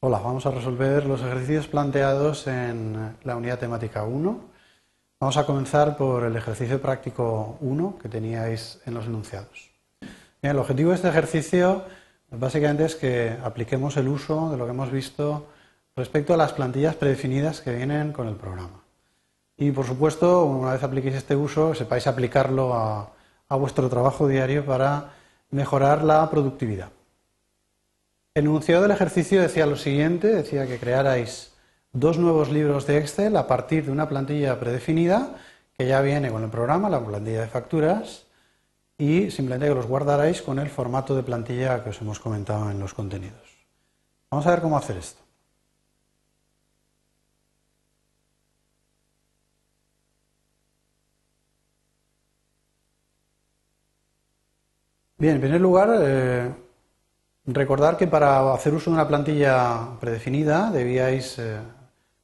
Hola, vamos a resolver los ejercicios planteados en la unidad temática 1. Vamos a comenzar por el ejercicio práctico 1 que teníais en los enunciados. el objetivo de este ejercicio básicamente es que apliquemos el uso de lo que hemos visto respecto a las plantillas predefinidas que vienen con el programa. Y por supuesto, una vez apliquéis este uso, sepáis aplicarlo a, a vuestro trabajo diario para mejorar la productividad. El enunciado del ejercicio decía lo siguiente, decía que crearais dos nuevos libros de Excel a partir de una plantilla predefinida que ya viene con el programa, la plantilla de facturas, y simplemente que los guardarais con el formato de plantilla que os hemos comentado en los contenidos. Vamos a ver cómo hacer esto. Bien, en primer lugar, eh, recordar que para hacer uso de una plantilla predefinida debíais eh,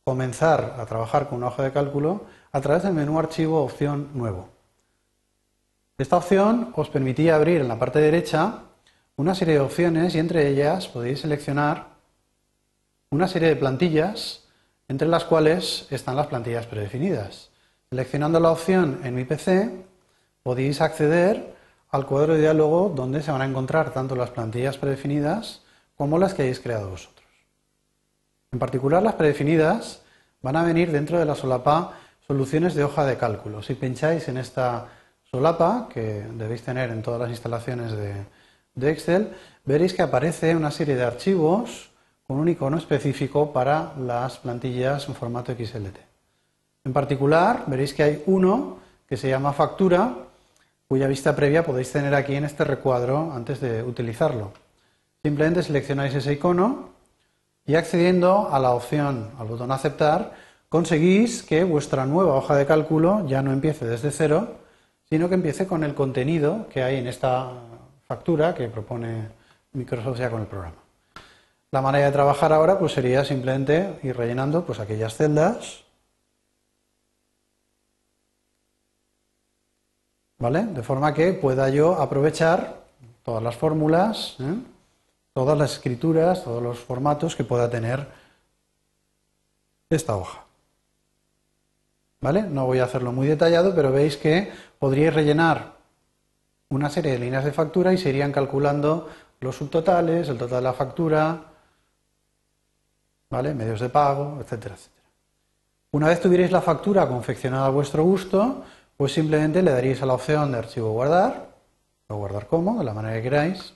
comenzar a trabajar con una hoja de cálculo a través del menú Archivo Opción Nuevo. Esta opción os permitía abrir en la parte derecha una serie de opciones y entre ellas podéis seleccionar una serie de plantillas entre las cuales están las plantillas predefinidas. Seleccionando la opción en mi PC podéis acceder al cuadro de diálogo donde se van a encontrar tanto las plantillas predefinidas como las que hayáis creado vosotros. En particular, las predefinidas van a venir dentro de la solapa soluciones de hoja de cálculo. Si pincháis en esta solapa, que debéis tener en todas las instalaciones de, de Excel, veréis que aparece una serie de archivos con un icono específico para las plantillas en formato XLT. En particular, veréis que hay uno que se llama factura, cuya vista previa podéis tener aquí en este recuadro antes de utilizarlo. Simplemente seleccionáis ese icono y accediendo a la opción, al botón aceptar, conseguís que vuestra nueva hoja de cálculo ya no empiece desde cero, sino que empiece con el contenido que hay en esta factura que propone Microsoft ya con el programa. La manera de trabajar ahora pues sería simplemente ir rellenando pues aquellas celdas De forma que pueda yo aprovechar todas las fórmulas, ¿eh? todas las escrituras, todos los formatos que pueda tener esta hoja. ¿Vale? No voy a hacerlo muy detallado, pero veis que podríais rellenar una serie de líneas de factura y se irían calculando los subtotales, el total de la factura, ¿vale? Medios de pago, etcétera, etcétera. Una vez tuvierais la factura confeccionada a vuestro gusto, pues simplemente le daríais a la opción de archivo guardar, o guardar como, de la manera que queráis,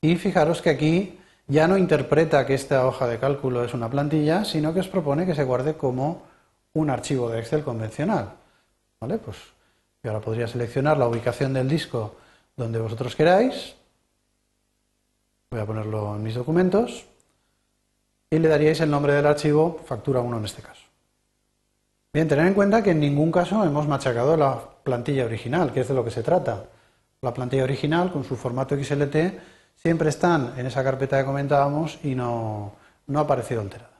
y fijaros que aquí ya no interpreta que esta hoja de cálculo es una plantilla, sino que os propone que se guarde como un archivo de Excel convencional. ¿Vale? Pues ahora podría seleccionar la ubicación del disco donde vosotros queráis. Voy a ponerlo en mis documentos. Y le daríais el nombre del archivo, factura 1 en este caso. Bien, tener en cuenta que en ningún caso hemos machacado la plantilla original, que es de lo que se trata. La plantilla original, con su formato XLT, siempre están en esa carpeta que comentábamos y no, no ha aparecido alterada.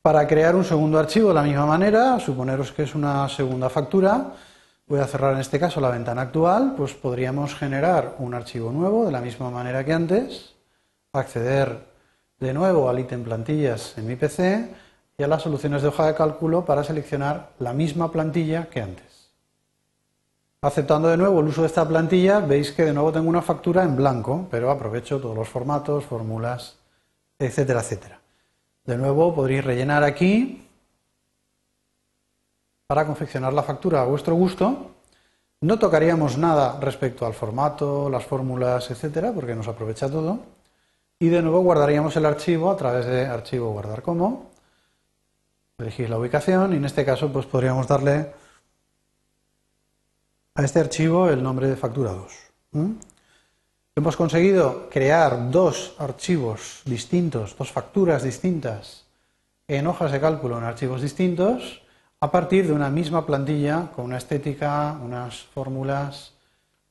Para crear un segundo archivo de la misma manera, suponeros que es una segunda factura, voy a cerrar en este caso la ventana actual, pues podríamos generar un archivo nuevo de la misma manera que antes, acceder de nuevo al ítem plantillas en mi PC, y a las soluciones de hoja de cálculo para seleccionar la misma plantilla que antes. Aceptando de nuevo el uso de esta plantilla, veis que de nuevo tengo una factura en blanco, pero aprovecho todos los formatos, fórmulas, etcétera, etcétera. De nuevo podréis rellenar aquí para confeccionar la factura a vuestro gusto. No tocaríamos nada respecto al formato, las fórmulas, etcétera, porque nos aprovecha todo. Y de nuevo guardaríamos el archivo a través de archivo guardar como elegir la ubicación y en este caso pues podríamos darle a este archivo el nombre de factura 2. Hemos conseguido crear dos archivos distintos, dos facturas distintas en hojas de cálculo en archivos distintos a partir de una misma plantilla con una estética, unas fórmulas,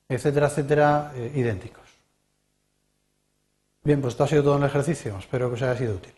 etcétera, etcétera, eh, idénticos. Bien, pues esto ha sido todo el ejercicio. Espero que os haya sido útil.